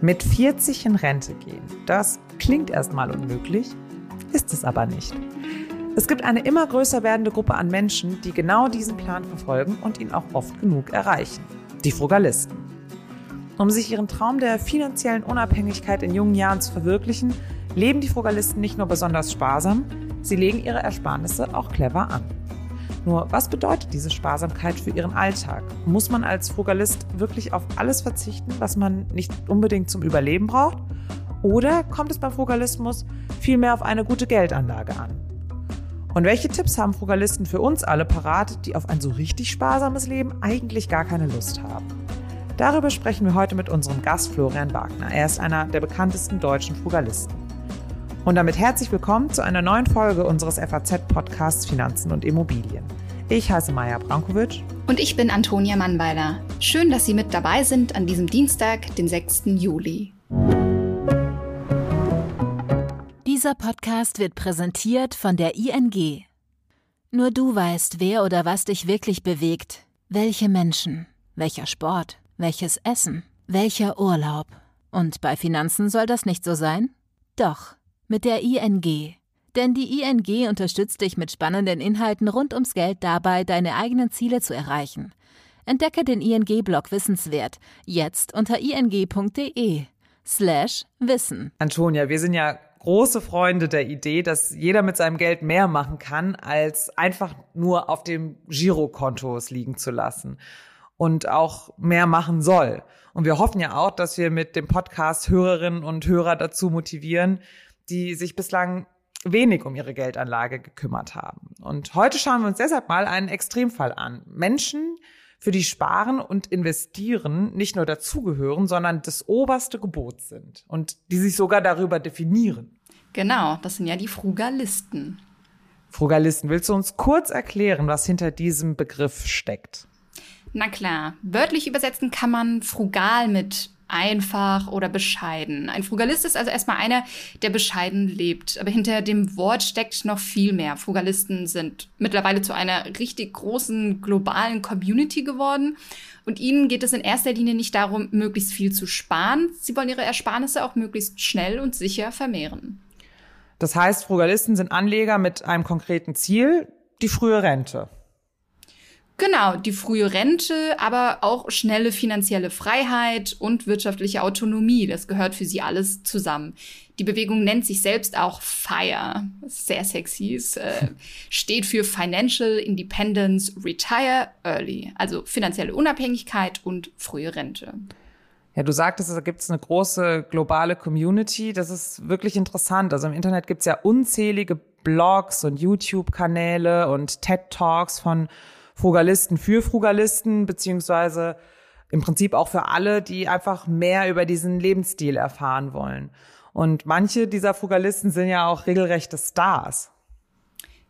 Mit 40 in Rente gehen, das klingt erstmal unmöglich, ist es aber nicht. Es gibt eine immer größer werdende Gruppe an Menschen, die genau diesen Plan verfolgen und ihn auch oft genug erreichen. Die Frugalisten. Um sich ihren Traum der finanziellen Unabhängigkeit in jungen Jahren zu verwirklichen, leben die Frugalisten nicht nur besonders sparsam, sie legen ihre Ersparnisse auch clever an. Nur, was bedeutet diese Sparsamkeit für Ihren Alltag? Muss man als Frugalist wirklich auf alles verzichten, was man nicht unbedingt zum Überleben braucht? Oder kommt es beim Frugalismus vielmehr auf eine gute Geldanlage an? Und welche Tipps haben Frugalisten für uns alle parat, die auf ein so richtig sparsames Leben eigentlich gar keine Lust haben? Darüber sprechen wir heute mit unserem Gast Florian Wagner. Er ist einer der bekanntesten deutschen Frugalisten. Und damit herzlich willkommen zu einer neuen Folge unseres FAZ-Podcasts Finanzen und Immobilien. Ich heiße Maja Brankovic. Und ich bin Antonia Mannweiler. Schön, dass Sie mit dabei sind an diesem Dienstag, den 6. Juli. Dieser Podcast wird präsentiert von der ING. Nur du weißt, wer oder was dich wirklich bewegt. Welche Menschen, welcher Sport, welches Essen, welcher Urlaub. Und bei Finanzen soll das nicht so sein? Doch, mit der ING. Denn die ING unterstützt dich mit spannenden Inhalten rund ums Geld dabei, deine eigenen Ziele zu erreichen. Entdecke den ING-Blog Wissenswert jetzt unter ing.de slash Wissen. Antonia, wir sind ja große Freunde der Idee, dass jeder mit seinem Geld mehr machen kann, als einfach nur auf dem Girokonto es liegen zu lassen und auch mehr machen soll. Und wir hoffen ja auch, dass wir mit dem Podcast Hörerinnen und Hörer dazu motivieren, die sich bislang wenig um ihre Geldanlage gekümmert haben. Und heute schauen wir uns deshalb mal einen Extremfall an. Menschen, für die Sparen und Investieren nicht nur dazugehören, sondern das oberste Gebot sind und die sich sogar darüber definieren. Genau, das sind ja die Frugalisten. Frugalisten, willst du uns kurz erklären, was hinter diesem Begriff steckt? Na klar, wörtlich übersetzen kann man frugal mit einfach oder bescheiden. Ein Frugalist ist also erstmal einer, der bescheiden lebt. Aber hinter dem Wort steckt noch viel mehr. Frugalisten sind mittlerweile zu einer richtig großen globalen Community geworden. Und ihnen geht es in erster Linie nicht darum, möglichst viel zu sparen. Sie wollen ihre Ersparnisse auch möglichst schnell und sicher vermehren. Das heißt, Frugalisten sind Anleger mit einem konkreten Ziel, die frühe Rente. Genau, die frühe Rente, aber auch schnelle finanzielle Freiheit und wirtschaftliche Autonomie. Das gehört für sie alles zusammen. Die Bewegung nennt sich selbst auch FIRE, sehr sexy, ist, äh, steht für Financial Independence Retire Early, also finanzielle Unabhängigkeit und frühe Rente. Ja, du sagtest, da gibt es eine große globale Community. Das ist wirklich interessant. Also im Internet gibt es ja unzählige Blogs und YouTube-Kanäle und TED-Talks von Frugalisten für Frugalisten, beziehungsweise im Prinzip auch für alle, die einfach mehr über diesen Lebensstil erfahren wollen. Und manche dieser Frugalisten sind ja auch regelrechte Stars.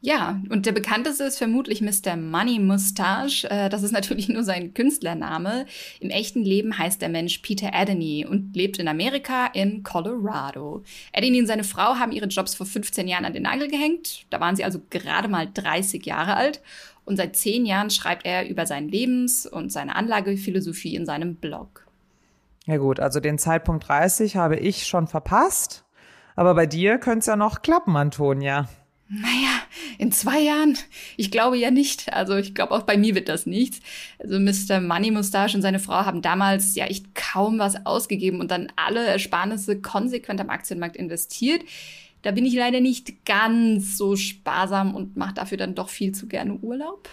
Ja, und der bekannteste ist vermutlich Mr. Money Mustache. Äh, das ist natürlich nur sein Künstlername. Im echten Leben heißt der Mensch Peter Adeny und lebt in Amerika in Colorado. Adeny und seine Frau haben ihre Jobs vor 15 Jahren an den Nagel gehängt. Da waren sie also gerade mal 30 Jahre alt. Und seit zehn Jahren schreibt er über seinen Lebens- und seine Anlagephilosophie in seinem Blog. Ja gut, also den Zeitpunkt 30 habe ich schon verpasst. Aber bei dir könnte es ja noch klappen, Antonia. Naja, in zwei Jahren? Ich glaube ja nicht. Also ich glaube auch bei mir wird das nichts. Also Mr. Money Mustache und seine Frau haben damals ja echt kaum was ausgegeben und dann alle Ersparnisse konsequent am Aktienmarkt investiert. Da bin ich leider nicht ganz so sparsam und mache dafür dann doch viel zu gerne Urlaub.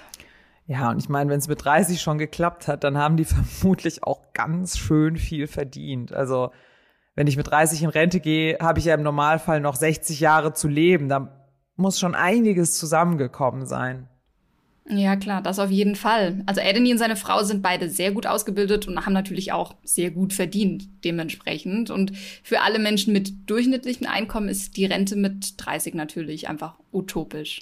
Ja, und ich meine, wenn es mit 30 schon geklappt hat, dann haben die vermutlich auch ganz schön viel verdient. Also, wenn ich mit 30 in Rente gehe, habe ich ja im Normalfall noch 60 Jahre zu leben. Da muss schon einiges zusammengekommen sein. Ja, klar, das auf jeden Fall. Also Adeny und seine Frau sind beide sehr gut ausgebildet und haben natürlich auch sehr gut verdient dementsprechend. Und für alle Menschen mit durchschnittlichem Einkommen ist die Rente mit 30 natürlich einfach utopisch.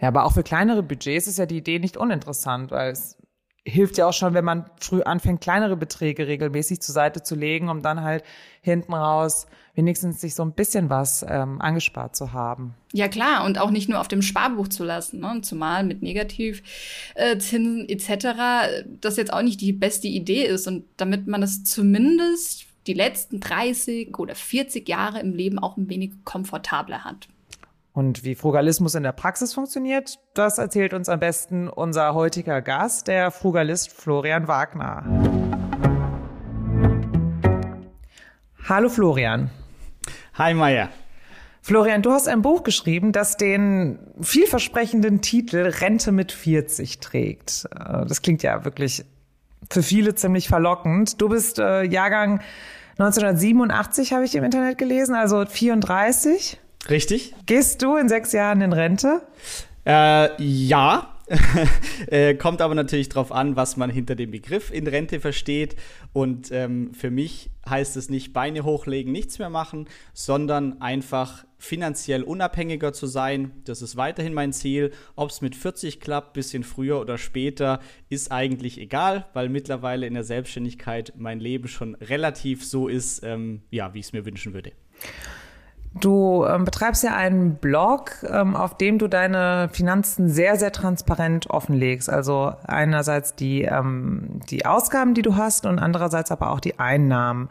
Ja, aber auch für kleinere Budgets ist ja die Idee nicht uninteressant, weil es hilft ja auch schon, wenn man früh anfängt, kleinere Beträge regelmäßig zur Seite zu legen, um dann halt hinten raus wenigstens sich so ein bisschen was ähm, angespart zu haben. Ja klar, und auch nicht nur auf dem Sparbuch zu lassen, ne? zumal mit Negativzinsen etc., das jetzt auch nicht die beste Idee ist. Und damit man es zumindest die letzten 30 oder 40 Jahre im Leben auch ein wenig komfortabler hat. Und wie Frugalismus in der Praxis funktioniert, das erzählt uns am besten unser heutiger Gast, der Frugalist Florian Wagner. Hallo Florian. Hi Maya. Florian, du hast ein Buch geschrieben, das den vielversprechenden Titel Rente mit 40 trägt. Äh, das klingt ja wirklich für viele ziemlich verlockend. Du bist äh, Jahrgang 1987, habe ich im Internet gelesen, also 34. Richtig. Gehst du in sechs Jahren in Rente? Äh, ja. äh, kommt aber natürlich darauf an, was man hinter dem Begriff in Rente versteht. Und ähm, für mich heißt es nicht Beine hochlegen, nichts mehr machen, sondern einfach finanziell unabhängiger zu sein. Das ist weiterhin mein Ziel. Ob es mit 40 klappt, bisschen früher oder später, ist eigentlich egal, weil mittlerweile in der Selbstständigkeit mein Leben schon relativ so ist, ähm, ja, wie ich es mir wünschen würde. Du ähm, betreibst ja einen Blog, ähm, auf dem du deine Finanzen sehr, sehr transparent offenlegst. Also einerseits die, ähm, die Ausgaben, die du hast und andererseits aber auch die Einnahmen.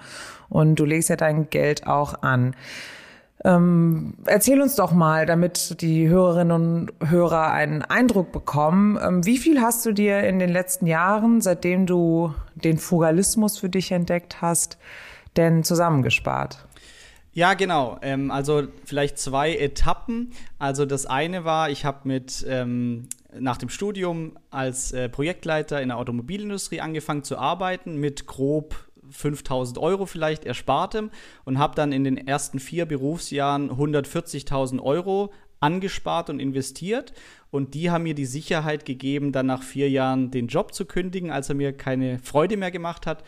Und du legst ja dein Geld auch an. Ähm, erzähl uns doch mal, damit die Hörerinnen und Hörer einen Eindruck bekommen, ähm, wie viel hast du dir in den letzten Jahren, seitdem du den Fugalismus für dich entdeckt hast, denn zusammengespart? Ja, genau. Ähm, also vielleicht zwei Etappen. Also das eine war, ich habe mit ähm, nach dem Studium als äh, Projektleiter in der Automobilindustrie angefangen zu arbeiten mit grob 5000 Euro vielleicht erspartem und habe dann in den ersten vier Berufsjahren 140.000 Euro angespart und investiert. Und die haben mir die Sicherheit gegeben, dann nach vier Jahren den Job zu kündigen, als er mir keine Freude mehr gemacht hat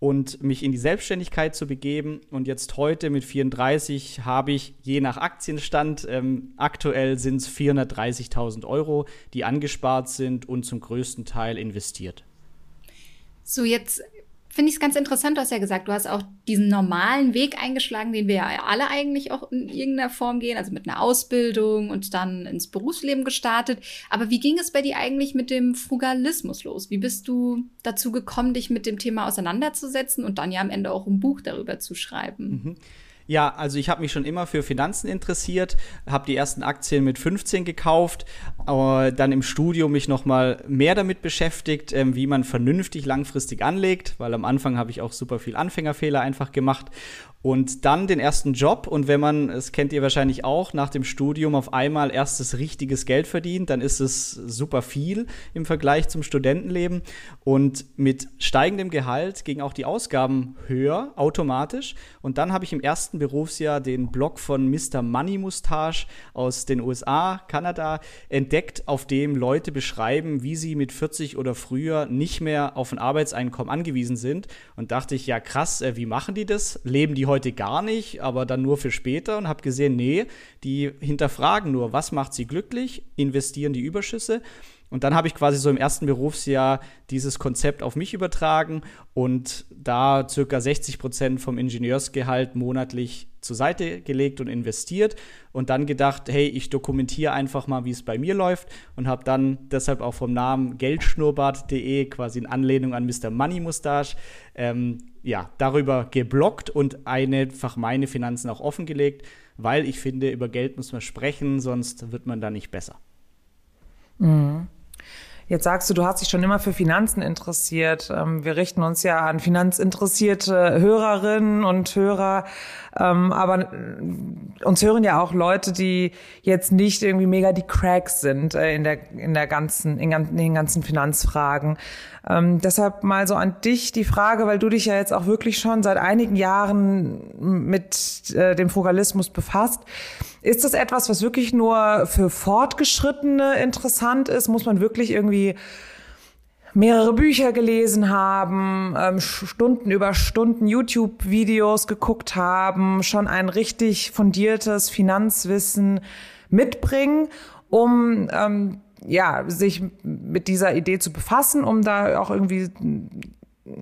und mich in die Selbstständigkeit zu begeben. Und jetzt heute mit 34 habe ich je nach Aktienstand, ähm, aktuell sind es 430.000 Euro, die angespart sind und zum größten Teil investiert. So, jetzt finde ich es ganz interessant. Du hast ja gesagt, du hast auch diesen normalen Weg eingeschlagen, den wir ja alle eigentlich auch in irgendeiner Form gehen, also mit einer Ausbildung und dann ins Berufsleben gestartet. Aber wie ging es bei dir eigentlich mit dem Frugalismus los? Wie bist du dazu gekommen, dich mit dem Thema auseinanderzusetzen und dann ja am Ende auch ein Buch darüber zu schreiben? Mhm. Ja, also ich habe mich schon immer für Finanzen interessiert, habe die ersten Aktien mit 15 gekauft, äh, dann im Studium mich noch mal mehr damit beschäftigt, äh, wie man vernünftig langfristig anlegt, weil am Anfang habe ich auch super viel Anfängerfehler einfach gemacht und dann den ersten Job. Und wenn man, das kennt ihr wahrscheinlich auch, nach dem Studium auf einmal erstes richtiges Geld verdient, dann ist es super viel im Vergleich zum Studentenleben. Und mit steigendem Gehalt gingen auch die Ausgaben höher, automatisch. Und dann habe ich im ersten Berufsjahr den Blog von Mr. Money Mustache aus den USA, Kanada, entdeckt, auf dem Leute beschreiben, wie sie mit 40 oder früher nicht mehr auf ein Arbeitseinkommen angewiesen sind. Und dachte ich, ja krass, äh, wie machen die das? Leben die heute gar nicht, aber dann nur für später und habe gesehen, nee, die hinterfragen nur, was macht sie glücklich, investieren die Überschüsse. Und dann habe ich quasi so im ersten Berufsjahr dieses Konzept auf mich übertragen und da circa 60 Prozent vom Ingenieursgehalt monatlich zur Seite gelegt und investiert und dann gedacht, hey, ich dokumentiere einfach mal, wie es bei mir läuft und habe dann deshalb auch vom Namen geldschnurrbart.de quasi in Anlehnung an Mr. Money Mustache ähm, ja, darüber geblockt und einfach meine Finanzen auch offengelegt, weil ich finde, über Geld muss man sprechen, sonst wird man da nicht besser. Mhm. Jetzt sagst du, du hast dich schon immer für Finanzen interessiert. Ähm, wir richten uns ja an finanzinteressierte Hörerinnen und Hörer. Ähm, aber uns hören ja auch Leute, die jetzt nicht irgendwie mega die Cracks sind äh, in der, in der ganzen, in, den ganzen Finanzfragen. Ähm, deshalb mal so an dich die Frage, weil du dich ja jetzt auch wirklich schon seit einigen Jahren mit äh, dem Frugalismus befasst. Ist das etwas, was wirklich nur für Fortgeschrittene interessant ist? Muss man wirklich irgendwie mehrere Bücher gelesen haben, ähm, Stunden über Stunden YouTube-Videos geguckt haben, schon ein richtig fundiertes Finanzwissen mitbringen, um ähm, ja, sich mit dieser Idee zu befassen, um da auch irgendwie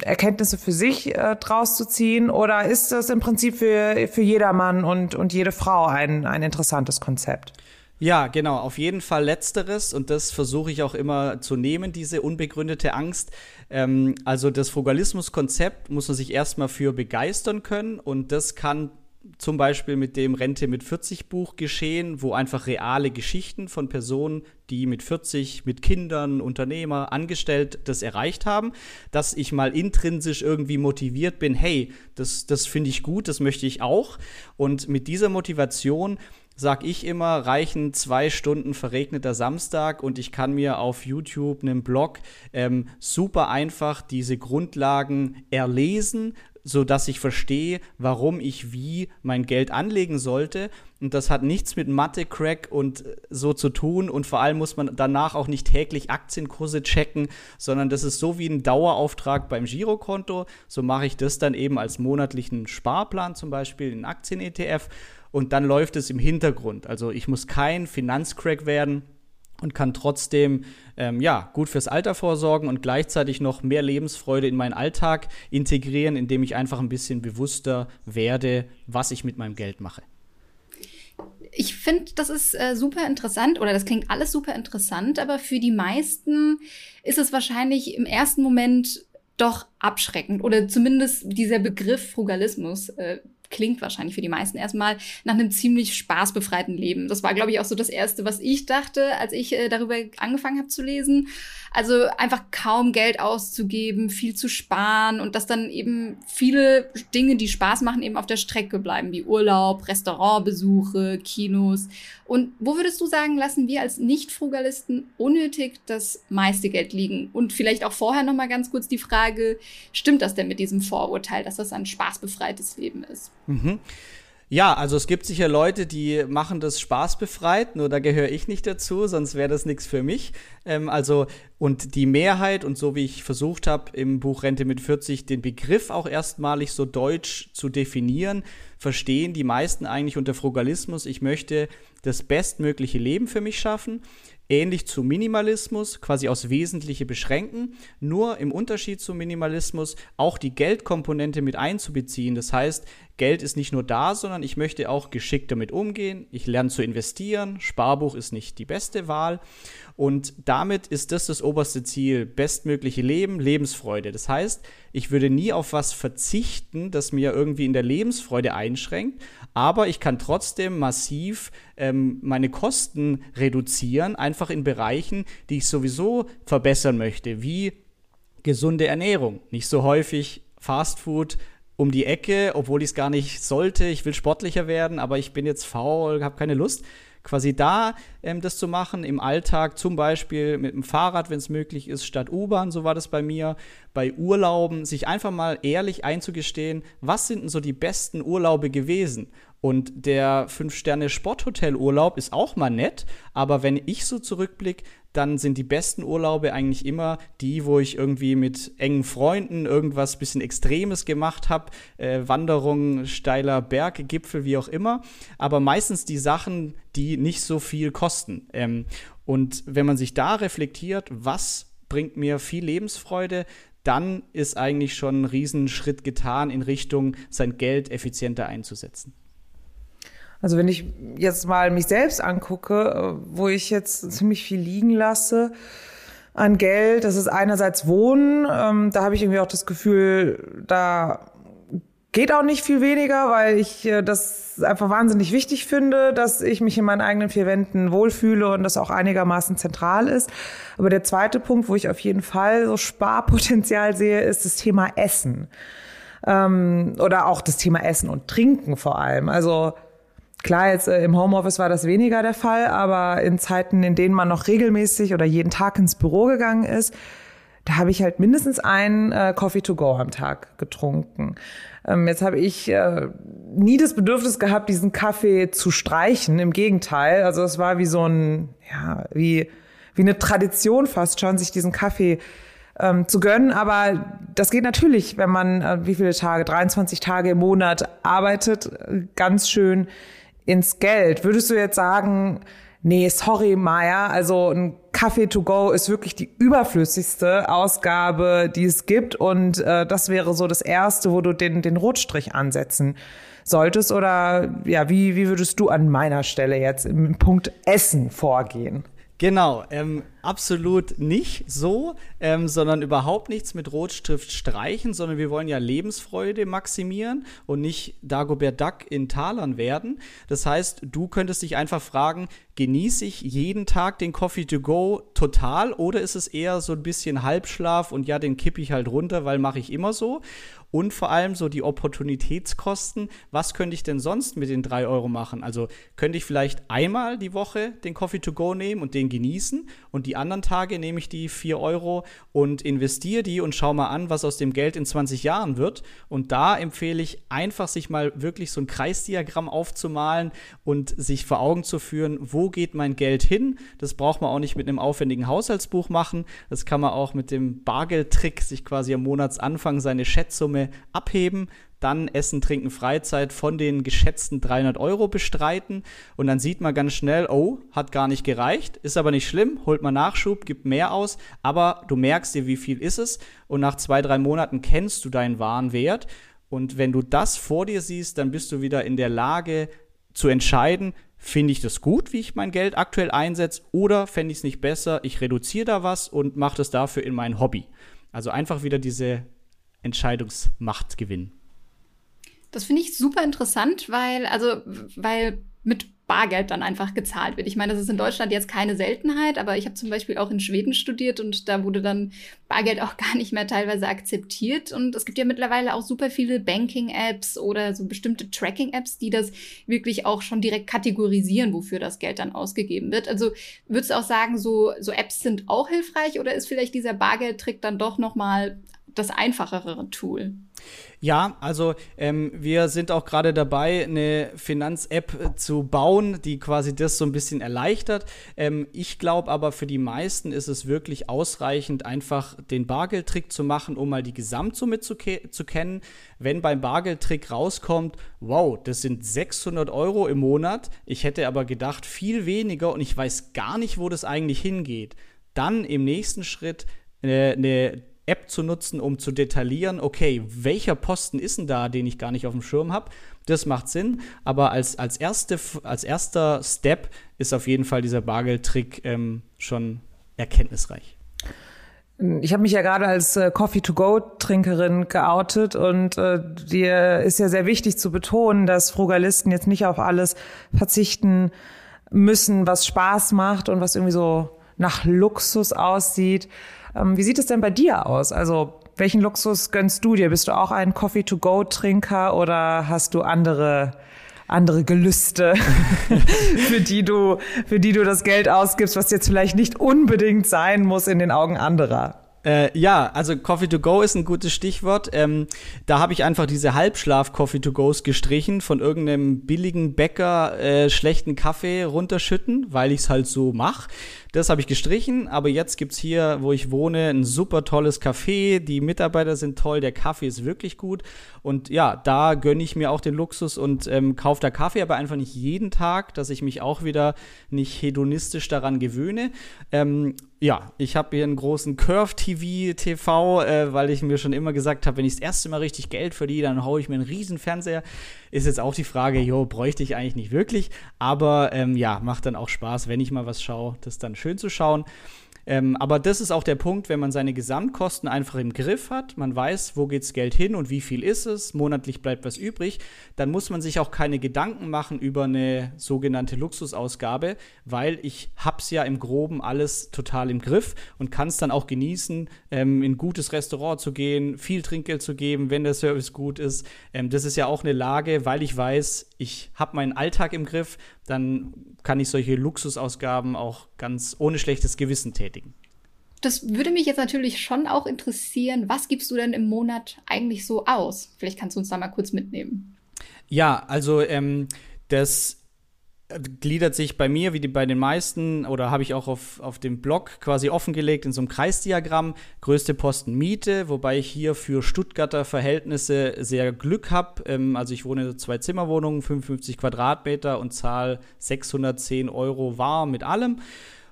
Erkenntnisse für sich äh, draus zu ziehen? Oder ist das im Prinzip für, für jedermann und, und jede Frau ein, ein interessantes Konzept? Ja, genau, auf jeden Fall letzteres und das versuche ich auch immer zu nehmen, diese unbegründete Angst. Ähm, also das Frugalismus-Konzept muss man sich erstmal für begeistern können und das kann zum Beispiel mit dem Rente mit 40 Buch geschehen, wo einfach reale Geschichten von Personen, die mit 40, mit Kindern, Unternehmer, Angestellt das erreicht haben, dass ich mal intrinsisch irgendwie motiviert bin, hey, das, das finde ich gut, das möchte ich auch. Und mit dieser Motivation sag ich immer, reichen zwei Stunden verregneter Samstag und ich kann mir auf YouTube einen Blog ähm, super einfach diese Grundlagen erlesen, so dass ich verstehe, warum ich wie mein Geld anlegen sollte. Und das hat nichts mit Mathe-Crack und äh, so zu tun. Und vor allem muss man danach auch nicht täglich Aktienkurse checken, sondern das ist so wie ein Dauerauftrag beim Girokonto. So mache ich das dann eben als monatlichen Sparplan, zum Beispiel in Aktien-ETF. Und dann läuft es im Hintergrund. Also ich muss kein Finanzcrack werden und kann trotzdem ähm, ja, gut fürs Alter vorsorgen und gleichzeitig noch mehr Lebensfreude in meinen Alltag integrieren, indem ich einfach ein bisschen bewusster werde, was ich mit meinem Geld mache. Ich finde, das ist äh, super interessant oder das klingt alles super interessant, aber für die meisten ist es wahrscheinlich im ersten Moment doch abschreckend oder zumindest dieser Begriff Frugalismus äh, klingt wahrscheinlich für die meisten erstmal nach einem ziemlich spaßbefreiten Leben. Das war, glaube ich, auch so das Erste, was ich dachte, als ich äh, darüber angefangen habe zu lesen. Also einfach kaum Geld auszugeben, viel zu sparen und dass dann eben viele Dinge, die Spaß machen, eben auf der Strecke bleiben, wie Urlaub, Restaurantbesuche, Kinos. Und wo würdest du sagen, lassen wir als Nicht-Frugalisten unnötig das meiste Geld liegen? Und vielleicht auch vorher noch mal ganz kurz die Frage, stimmt das denn mit diesem Vorurteil, dass das ein spaßbefreites Leben ist? Mhm. Ja, also es gibt sicher Leute, die machen das spaßbefreit, nur da gehöre ich nicht dazu, sonst wäre das nichts für mich. Ähm, also, und die Mehrheit, und so wie ich versucht habe, im Buch Rente mit 40 den Begriff auch erstmalig so deutsch zu definieren, verstehen die meisten eigentlich unter Frugalismus. Ich möchte das bestmögliche Leben für mich schaffen ähnlich zu Minimalismus, quasi aus Wesentliche beschränken, nur im Unterschied zum Minimalismus auch die Geldkomponente mit einzubeziehen. Das heißt, Geld ist nicht nur da, sondern ich möchte auch geschickt damit umgehen. Ich lerne zu investieren. Sparbuch ist nicht die beste Wahl. Und damit ist das das oberste Ziel. Bestmögliche Leben, Lebensfreude. Das heißt, ich würde nie auf was verzichten, das mir irgendwie in der Lebensfreude einschränkt. Aber ich kann trotzdem massiv ähm, meine Kosten reduzieren, einfach in Bereichen, die ich sowieso verbessern möchte, wie gesunde Ernährung. Nicht so häufig Fastfood um die Ecke, obwohl ich es gar nicht sollte. Ich will sportlicher werden, aber ich bin jetzt faul, habe keine Lust. Quasi da ähm, das zu machen, im Alltag zum Beispiel mit dem Fahrrad, wenn es möglich ist, statt U-Bahn, so war das bei mir. Bei Urlauben, sich einfach mal ehrlich einzugestehen, was sind denn so die besten Urlaube gewesen? Und der Fünf-Sterne-Sporthotel-Urlaub ist auch mal nett, aber wenn ich so zurückblicke, dann sind die besten Urlaube eigentlich immer die, wo ich irgendwie mit engen Freunden irgendwas bisschen Extremes gemacht habe, äh, Wanderung, steiler Berggipfel, wie auch immer. Aber meistens die Sachen, die nicht so viel kosten. Ähm, und wenn man sich da reflektiert, was bringt mir viel Lebensfreude, dann ist eigentlich schon ein Riesenschritt getan in Richtung, sein Geld effizienter einzusetzen. Also wenn ich jetzt mal mich selbst angucke, äh, wo ich jetzt ziemlich viel liegen lasse an Geld, das ist einerseits Wohnen, ähm, da habe ich irgendwie auch das Gefühl, da geht auch nicht viel weniger, weil ich äh, das einfach wahnsinnig wichtig finde, dass ich mich in meinen eigenen vier Wänden wohlfühle und das auch einigermaßen zentral ist. Aber der zweite Punkt, wo ich auf jeden Fall so Sparpotenzial sehe, ist das Thema Essen. Ähm, oder auch das Thema Essen und Trinken vor allem. Also Klar, jetzt äh, im Homeoffice war das weniger der Fall, aber in Zeiten, in denen man noch regelmäßig oder jeden Tag ins Büro gegangen ist, da habe ich halt mindestens einen äh, Coffee to go am Tag getrunken. Ähm, jetzt habe ich äh, nie das Bedürfnis gehabt, diesen Kaffee zu streichen. Im Gegenteil, also es war wie so ein, ja, wie wie eine Tradition fast schon, sich diesen Kaffee ähm, zu gönnen. Aber das geht natürlich, wenn man äh, wie viele Tage, 23 Tage im Monat arbeitet, ganz schön ins Geld. Würdest du jetzt sagen, nee, sorry, Maya, also ein Kaffee to go ist wirklich die überflüssigste Ausgabe, die es gibt. Und äh, das wäre so das Erste, wo du den, den Rotstrich ansetzen solltest. Oder ja, wie, wie würdest du an meiner Stelle jetzt im Punkt Essen vorgehen? Genau, ähm, absolut nicht so, ähm, sondern überhaupt nichts mit Rotstift streichen, sondern wir wollen ja Lebensfreude maximieren und nicht Dagobert Duck in Talern werden. Das heißt, du könntest dich einfach fragen, genieße ich jeden Tag den Coffee to go total oder ist es eher so ein bisschen Halbschlaf und ja, den kippe ich halt runter, weil mache ich immer so? Und vor allem so die Opportunitätskosten. Was könnte ich denn sonst mit den drei Euro machen? Also könnte ich vielleicht einmal die Woche den Coffee to go nehmen und den genießen und die anderen Tage nehme ich die vier Euro und investiere die und schau mal an, was aus dem Geld in 20 Jahren wird. Und da empfehle ich einfach, sich mal wirklich so ein Kreisdiagramm aufzumalen und sich vor Augen zu führen, wo geht mein Geld hin? Das braucht man auch nicht mit einem aufwendigen Haushaltsbuch machen. Das kann man auch mit dem Bargeldtrick sich quasi am Monatsanfang seine Schätzsumme Abheben, dann Essen, Trinken, Freizeit von den geschätzten 300 Euro bestreiten. Und dann sieht man ganz schnell, oh, hat gar nicht gereicht, ist aber nicht schlimm, holt man Nachschub, gibt mehr aus, aber du merkst dir, wie viel ist es. Und nach zwei, drei Monaten kennst du deinen wahren Wert. Und wenn du das vor dir siehst, dann bist du wieder in der Lage zu entscheiden, finde ich das gut, wie ich mein Geld aktuell einsetze oder fände ich es nicht besser, ich reduziere da was und mache das dafür in mein Hobby. Also einfach wieder diese Entscheidungsmacht gewinnen. Das finde ich super interessant, weil, also, weil mit Bargeld dann einfach gezahlt wird. Ich meine, das ist in Deutschland jetzt keine Seltenheit, aber ich habe zum Beispiel auch in Schweden studiert und da wurde dann Bargeld auch gar nicht mehr teilweise akzeptiert. Und es gibt ja mittlerweile auch super viele Banking-Apps oder so bestimmte Tracking-Apps, die das wirklich auch schon direkt kategorisieren, wofür das Geld dann ausgegeben wird. Also würdest du auch sagen, so, so Apps sind auch hilfreich oder ist vielleicht dieser Bargeldtrick dann doch nochmal das einfachere Tool. Ja, also ähm, wir sind auch gerade dabei, eine Finanz-App zu bauen, die quasi das so ein bisschen erleichtert. Ähm, ich glaube aber, für die meisten ist es wirklich ausreichend, einfach den Bargeldtrick zu machen, um mal die Gesamtsumme zu, zu kennen. Wenn beim Bargeldtrick rauskommt, wow, das sind 600 Euro im Monat, ich hätte aber gedacht viel weniger und ich weiß gar nicht, wo das eigentlich hingeht, dann im nächsten Schritt eine, eine App zu nutzen, um zu detaillieren, okay, welcher Posten ist denn da, den ich gar nicht auf dem Schirm habe. Das macht Sinn, aber als, als, erste, als erster Step ist auf jeden Fall dieser Bargeldtrick ähm, schon erkenntnisreich. Ich habe mich ja gerade als äh, Coffee-to-go-Trinkerin geoutet und äh, dir ist ja sehr wichtig zu betonen, dass Frugalisten jetzt nicht auf alles verzichten müssen, was Spaß macht und was irgendwie so nach Luxus aussieht. Ähm, wie sieht es denn bei dir aus? Also welchen Luxus gönnst du dir? Bist du auch ein Coffee-to-go-Trinker oder hast du andere andere Gelüste, für die du, für die du das Geld ausgibst, was jetzt vielleicht nicht unbedingt sein muss in den Augen anderer? Äh, ja, also Coffee to Go ist ein gutes Stichwort. Ähm, da habe ich einfach diese Halbschlaf-Coffee to Goes gestrichen, von irgendeinem billigen Bäcker äh, schlechten Kaffee runterschütten, weil ich es halt so mache. Das habe ich gestrichen, aber jetzt gibt es hier, wo ich wohne, ein super tolles Café. Die Mitarbeiter sind toll, der Kaffee ist wirklich gut. Und ja, da gönne ich mir auch den Luxus und ähm, kaufe da Kaffee, aber einfach nicht jeden Tag, dass ich mich auch wieder nicht hedonistisch daran gewöhne. Ähm, ja, ich habe hier einen großen Curve TV, TV, äh, weil ich mir schon immer gesagt habe, wenn ich das erste Mal richtig Geld verdiene, dann haue ich mir einen riesen Fernseher. Ist jetzt auch die Frage, jo, bräuchte ich eigentlich nicht wirklich, aber ähm, ja, macht dann auch Spaß, wenn ich mal was schaue, das dann schön zu schauen. Ähm, aber das ist auch der Punkt, wenn man seine Gesamtkosten einfach im Griff hat, man weiß, wo geht's Geld hin und wie viel ist es, monatlich bleibt was übrig, dann muss man sich auch keine Gedanken machen über eine sogenannte Luxusausgabe, weil ich hab's ja im Groben alles total im Griff und kann es dann auch genießen, ähm, in ein gutes Restaurant zu gehen, viel Trinkgeld zu geben, wenn der Service gut ist. Ähm, das ist ja auch eine Lage, weil ich weiß, ich habe meinen Alltag im Griff, dann kann ich solche Luxusausgaben auch ganz ohne schlechtes Gewissen tätigen. Das würde mich jetzt natürlich schon auch interessieren. Was gibst du denn im Monat eigentlich so aus? Vielleicht kannst du uns da mal kurz mitnehmen. Ja, also ähm, das gliedert sich bei mir, wie die, bei den meisten, oder habe ich auch auf, auf dem Blog quasi offengelegt in so einem Kreisdiagramm. Größte Posten Miete, wobei ich hier für Stuttgarter Verhältnisse sehr Glück habe. Ähm, also ich wohne in zwei Zimmerwohnungen, 55 Quadratmeter und zahle 610 Euro warm mit allem.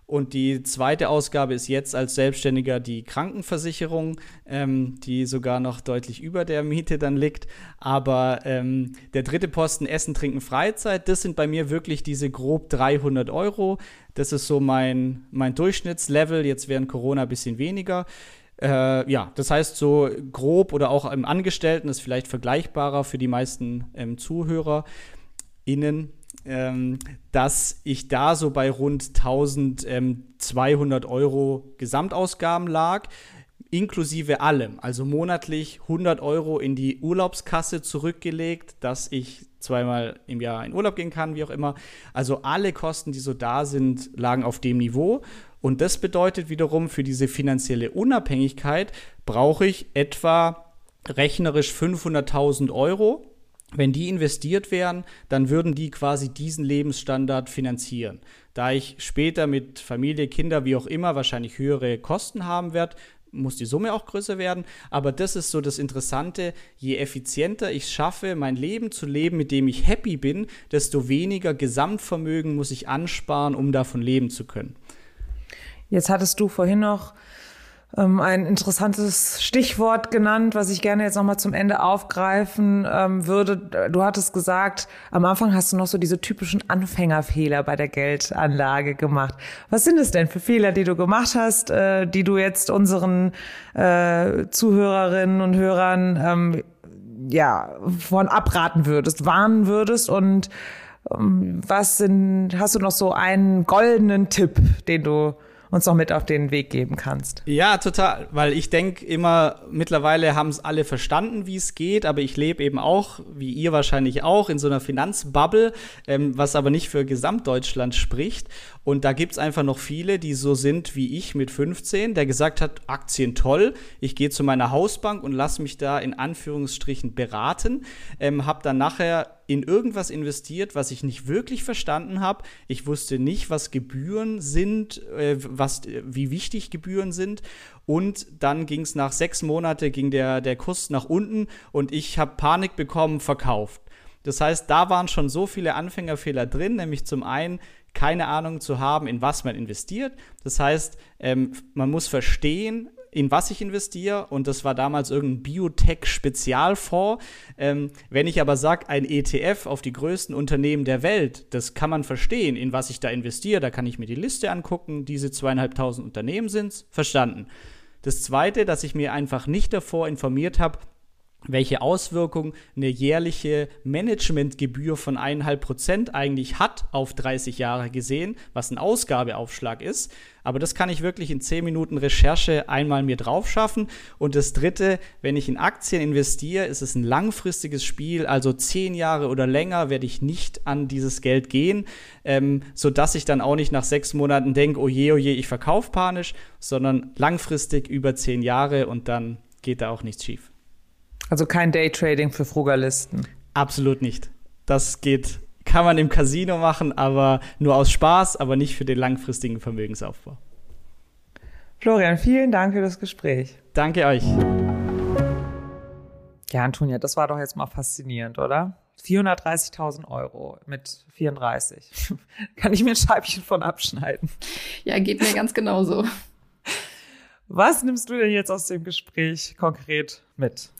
Und die zweite Ausgabe ist jetzt als Selbstständiger die Krankenversicherung, ähm, die sogar noch deutlich über der Miete dann liegt. Aber ähm, der dritte Posten Essen, Trinken, Freizeit, das sind bei mir wirklich diese grob 300 Euro. Das ist so mein, mein Durchschnittslevel. Jetzt während Corona ein bisschen weniger. Äh, ja, das heißt, so grob oder auch im Angestellten ist vielleicht vergleichbarer für die meisten ähm, ZuhörerInnen ähm, dass ich da so bei rund 1200 Euro Gesamtausgaben lag, inklusive allem. Also monatlich 100 Euro in die Urlaubskasse zurückgelegt, dass ich zweimal im Jahr in Urlaub gehen kann, wie auch immer. Also alle Kosten, die so da sind, lagen auf dem Niveau. Und das bedeutet wiederum, für diese finanzielle Unabhängigkeit brauche ich etwa rechnerisch 500.000 Euro wenn die investiert wären, dann würden die quasi diesen Lebensstandard finanzieren. Da ich später mit Familie, Kinder, wie auch immer, wahrscheinlich höhere Kosten haben werde, muss die Summe auch größer werden. Aber das ist so das Interessante. Je effizienter ich schaffe, mein Leben zu leben, mit dem ich happy bin, desto weniger Gesamtvermögen muss ich ansparen, um davon leben zu können. Jetzt hattest du vorhin noch ähm, ein interessantes Stichwort genannt, was ich gerne jetzt nochmal zum Ende aufgreifen ähm, würde. Du hattest gesagt, am Anfang hast du noch so diese typischen Anfängerfehler bei der Geldanlage gemacht. Was sind es denn für Fehler, die du gemacht hast, äh, die du jetzt unseren äh, Zuhörerinnen und Hörern ähm, ja von abraten würdest, warnen würdest und ähm, was sind, hast du noch so einen goldenen Tipp, den du uns noch mit auf den Weg geben kannst. Ja, total, weil ich denke immer, mittlerweile haben es alle verstanden, wie es geht, aber ich lebe eben auch, wie ihr wahrscheinlich auch, in so einer Finanzbubble, ähm, was aber nicht für Gesamtdeutschland spricht. Und da gibt es einfach noch viele, die so sind wie ich mit 15, der gesagt hat, Aktien toll, ich gehe zu meiner Hausbank und lasse mich da in Anführungsstrichen beraten, ähm, habe dann nachher in irgendwas investiert, was ich nicht wirklich verstanden habe. Ich wusste nicht, was Gebühren sind, äh, was, wie wichtig Gebühren sind. Und dann ging es nach sechs Monaten, ging der, der Kurs nach unten und ich habe Panik bekommen, verkauft. Das heißt, da waren schon so viele Anfängerfehler drin, nämlich zum einen keine Ahnung zu haben, in was man investiert. Das heißt, ähm, man muss verstehen, in was ich investiere. Und das war damals irgendein Biotech-Spezialfonds. Ähm, wenn ich aber sage, ein ETF auf die größten Unternehmen der Welt, das kann man verstehen, in was ich da investiere. Da kann ich mir die Liste angucken. Diese zweieinhalbtausend Unternehmen sind es. Verstanden. Das Zweite, dass ich mir einfach nicht davor informiert habe, welche Auswirkungen eine jährliche Managementgebühr von 1,5 Prozent eigentlich hat auf 30 Jahre gesehen, was ein Ausgabeaufschlag ist. Aber das kann ich wirklich in 10 Minuten Recherche einmal mir drauf schaffen. Und das Dritte, wenn ich in Aktien investiere, ist es ein langfristiges Spiel, also 10 Jahre oder länger werde ich nicht an dieses Geld gehen, ähm, sodass ich dann auch nicht nach sechs Monaten denke, oh je, oh je, ich verkaufe panisch, sondern langfristig über 10 Jahre und dann geht da auch nichts schief. Also kein Daytrading für Frugalisten. Absolut nicht. Das geht, kann man im Casino machen, aber nur aus Spaß, aber nicht für den langfristigen Vermögensaufbau. Florian, vielen Dank für das Gespräch. Danke euch. Ja, Antonia, das war doch jetzt mal faszinierend, oder? 430.000 Euro mit 34. Kann ich mir ein Scheibchen von abschneiden? Ja, geht mir ganz genauso. Was nimmst du denn jetzt aus dem Gespräch konkret mit?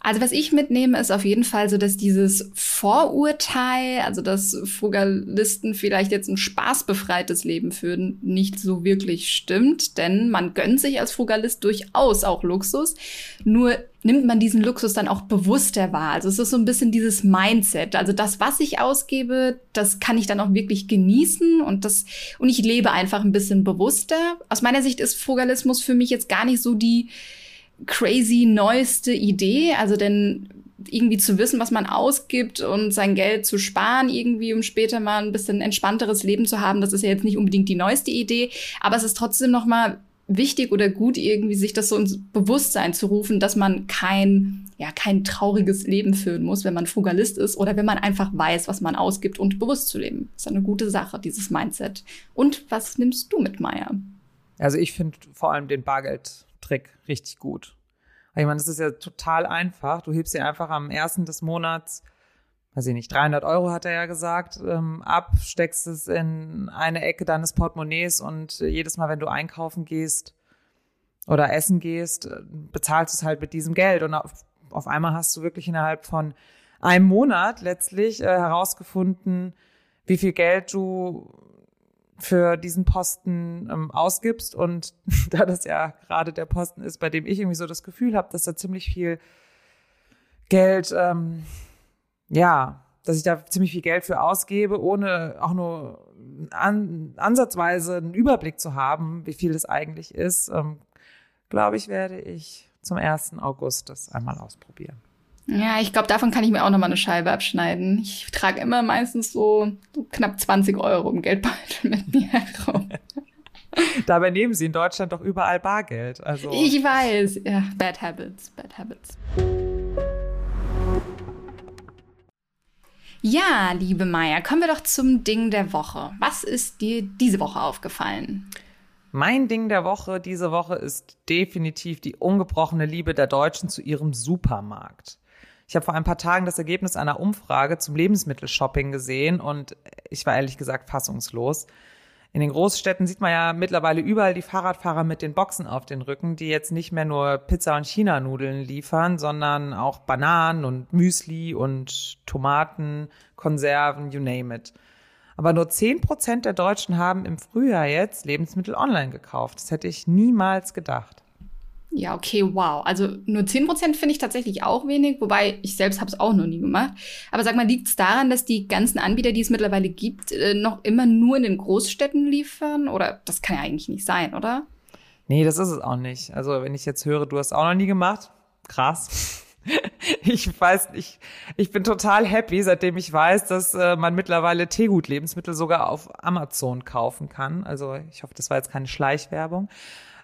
Also was ich mitnehme, ist auf jeden Fall so, dass dieses Vorurteil, also dass Frugalisten vielleicht jetzt ein spaßbefreites Leben führen, nicht so wirklich stimmt. Denn man gönnt sich als Frugalist durchaus auch Luxus. Nur nimmt man diesen Luxus dann auch bewusster wahr. Also es ist so ein bisschen dieses Mindset. Also das, was ich ausgebe, das kann ich dann auch wirklich genießen und das, und ich lebe einfach ein bisschen bewusster. Aus meiner Sicht ist Frugalismus für mich jetzt gar nicht so die, crazy neueste Idee. Also denn irgendwie zu wissen, was man ausgibt und sein Geld zu sparen, irgendwie, um später mal ein bisschen entspannteres Leben zu haben, das ist ja jetzt nicht unbedingt die neueste Idee, aber es ist trotzdem noch mal wichtig oder gut, irgendwie sich das so ins Bewusstsein zu rufen, dass man kein, ja, kein trauriges Leben führen muss, wenn man Frugalist ist oder wenn man einfach weiß, was man ausgibt und bewusst zu leben. Das ist eine gute Sache, dieses Mindset. Und was nimmst du mit, Maya? Also ich finde vor allem den Bargeld Trick richtig gut. Ich meine, das ist ja total einfach. Du hebst dir einfach am ersten des Monats weiß ich nicht, 300 Euro hat er ja gesagt, ähm, ab, steckst es in eine Ecke deines Portemonnaies und jedes Mal, wenn du einkaufen gehst oder essen gehst, äh, bezahlst du es halt mit diesem Geld und auf, auf einmal hast du wirklich innerhalb von einem Monat letztlich äh, herausgefunden, wie viel Geld du für diesen Posten ähm, ausgibst. Und da das ja gerade der Posten ist, bei dem ich irgendwie so das Gefühl habe, dass da ziemlich viel Geld, ähm, ja, dass ich da ziemlich viel Geld für ausgebe, ohne auch nur an, ansatzweise einen Überblick zu haben, wie viel das eigentlich ist, ähm, glaube ich, werde ich zum 1. August das einmal ausprobieren. Ja, ich glaube, davon kann ich mir auch noch mal eine Scheibe abschneiden. Ich trage immer meistens so, so knapp 20 Euro im Geldbeutel mit mir herum. Dabei nehmen sie in Deutschland doch überall Bargeld. Also ich weiß. Ja, bad habits, bad habits. Ja, liebe Maya, kommen wir doch zum Ding der Woche. Was ist dir diese Woche aufgefallen? Mein Ding der Woche diese Woche ist definitiv die ungebrochene Liebe der Deutschen zu ihrem Supermarkt. Ich habe vor ein paar Tagen das Ergebnis einer Umfrage zum Lebensmittelshopping gesehen und ich war ehrlich gesagt fassungslos. In den Großstädten sieht man ja mittlerweile überall die Fahrradfahrer mit den Boxen auf den Rücken, die jetzt nicht mehr nur Pizza und China-Nudeln liefern, sondern auch Bananen und Müsli und Tomaten, Konserven, you name it. Aber nur zehn Prozent der Deutschen haben im Frühjahr jetzt Lebensmittel online gekauft. Das hätte ich niemals gedacht. Ja, okay, wow. Also nur 10% finde ich tatsächlich auch wenig, wobei ich selbst habe es auch noch nie gemacht. Aber sag mal, liegt es daran, dass die ganzen Anbieter, die es mittlerweile gibt, äh, noch immer nur in den Großstädten liefern? Oder das kann ja eigentlich nicht sein, oder? Nee, das ist es auch nicht. Also wenn ich jetzt höre, du hast auch noch nie gemacht, krass. Ich weiß nicht, ich bin total happy, seitdem ich weiß, dass äh, man mittlerweile Teegut-Lebensmittel sogar auf Amazon kaufen kann. Also ich hoffe, das war jetzt keine Schleichwerbung.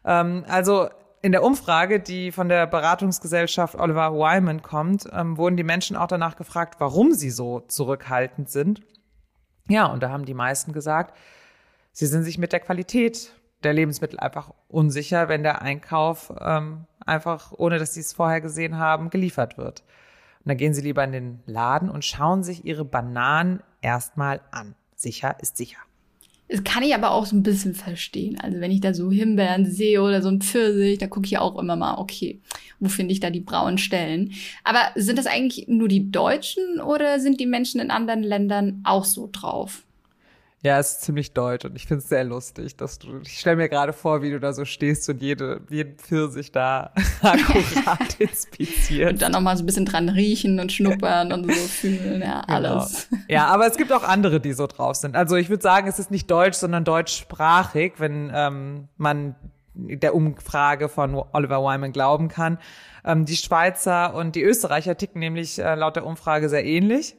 Ähm, also in der Umfrage, die von der Beratungsgesellschaft Oliver Wyman kommt, ähm, wurden die Menschen auch danach gefragt, warum sie so zurückhaltend sind. Ja, und da haben die meisten gesagt, sie sind sich mit der Qualität der Lebensmittel einfach unsicher, wenn der Einkauf ähm, einfach, ohne dass sie es vorher gesehen haben, geliefert wird. Und dann gehen sie lieber in den Laden und schauen sich ihre Bananen erstmal an. Sicher ist sicher. Das kann ich aber auch so ein bisschen verstehen. Also wenn ich da so Himbeeren sehe oder so ein Pfirsich, da gucke ich auch immer mal, okay, wo finde ich da die braunen Stellen? Aber sind das eigentlich nur die Deutschen oder sind die Menschen in anderen Ländern auch so drauf? Ja, es ist ziemlich deutsch und ich finde es sehr lustig, dass du, ich stelle mir gerade vor, wie du da so stehst und jede, jeden Pfirsich da akkurat inspiziert. Und dann noch mal so ein bisschen dran riechen und schnuppern und so fühlen, ja, genau. alles. Genau. Ja, aber es gibt auch andere, die so drauf sind. Also ich würde sagen, es ist nicht deutsch, sondern deutschsprachig, wenn ähm, man der Umfrage von Oliver Wyman glauben kann. Ähm, die Schweizer und die Österreicher ticken nämlich äh, laut der Umfrage sehr ähnlich.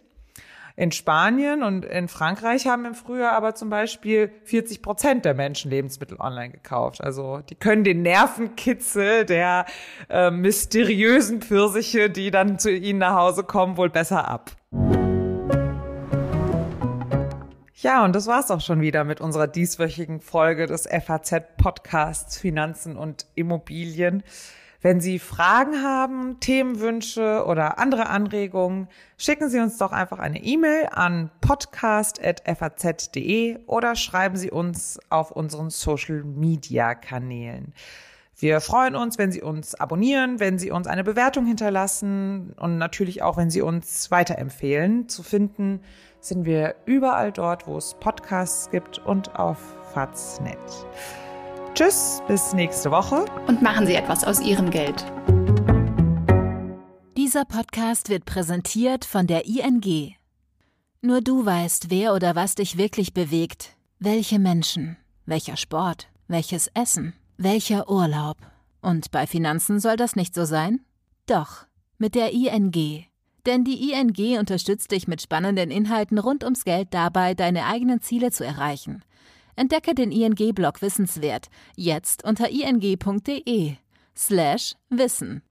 In Spanien und in Frankreich haben im Frühjahr aber zum Beispiel 40 Prozent der Menschen Lebensmittel online gekauft. Also die können den Nervenkitzel der äh, mysteriösen Pfirsiche, die dann zu ihnen nach Hause kommen, wohl besser ab. Ja, und das war's auch schon wieder mit unserer dieswöchigen Folge des FAZ Podcasts Finanzen und Immobilien. Wenn Sie Fragen haben, Themenwünsche oder andere Anregungen, schicken Sie uns doch einfach eine E-Mail an podcast.faz.de oder schreiben Sie uns auf unseren Social Media Kanälen. Wir freuen uns, wenn Sie uns abonnieren, wenn Sie uns eine Bewertung hinterlassen und natürlich auch, wenn Sie uns weiterempfehlen. Zu finden sind wir überall dort, wo es Podcasts gibt und auf Faznet. Tschüss, bis nächste Woche. Und machen Sie etwas aus Ihrem Geld. Dieser Podcast wird präsentiert von der ING. Nur du weißt, wer oder was dich wirklich bewegt. Welche Menschen, welcher Sport, welches Essen, welcher Urlaub. Und bei Finanzen soll das nicht so sein? Doch, mit der ING. Denn die ING unterstützt dich mit spannenden Inhalten rund ums Geld dabei, deine eigenen Ziele zu erreichen. Entdecke den ING-Blog Wissenswert jetzt unter ing.de slash Wissen.